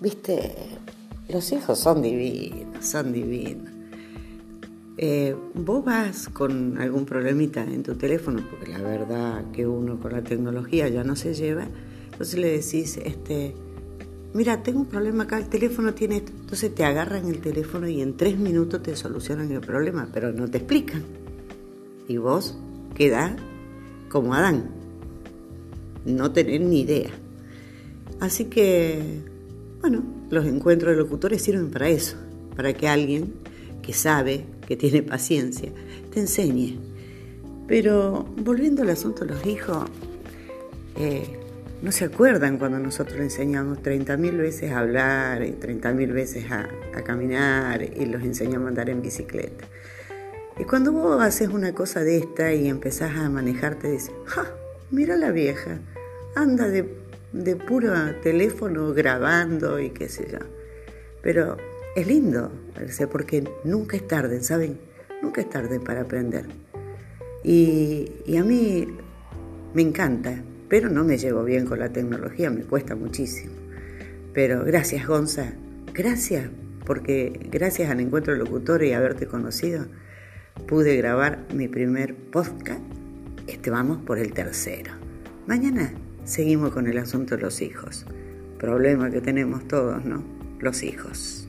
viste, los hijos son divinos, son divinos. Eh, vos vas con algún problemita en tu teléfono, porque la verdad que uno con la tecnología ya no se lleva, entonces le decís, este, mira, tengo un problema acá, el teléfono tiene esto. Entonces te agarran el teléfono y en tres minutos te solucionan el problema, pero no te explican. Y vos quedás como Adán, no tener ni idea. Así que, bueno, los encuentros de locutores sirven para eso, para que alguien que sabe, que tiene paciencia, te enseñe. Pero volviendo al asunto de los hijos, eh, no se acuerdan cuando nosotros les enseñamos 30.000 veces a hablar y 30.000 veces a, a, caminar y los enseñamos a andar en bicicleta. Y cuando vos haces una cosa de esta y empezás a manejarte, dices, ¡ja! Mira la vieja, anda de, de puro teléfono grabando y qué sé yo. Pero es lindo, porque nunca es tarde, ¿saben? Nunca es tarde para aprender. Y, y a mí me encanta pero no me llevo bien con la tecnología, me cuesta muchísimo. Pero gracias, Gonza, gracias, porque gracias al encuentro de locutores y haberte conocido, pude grabar mi primer podcast. Este vamos por el tercero. Mañana seguimos con el asunto de los hijos. Problema que tenemos todos, ¿no? Los hijos.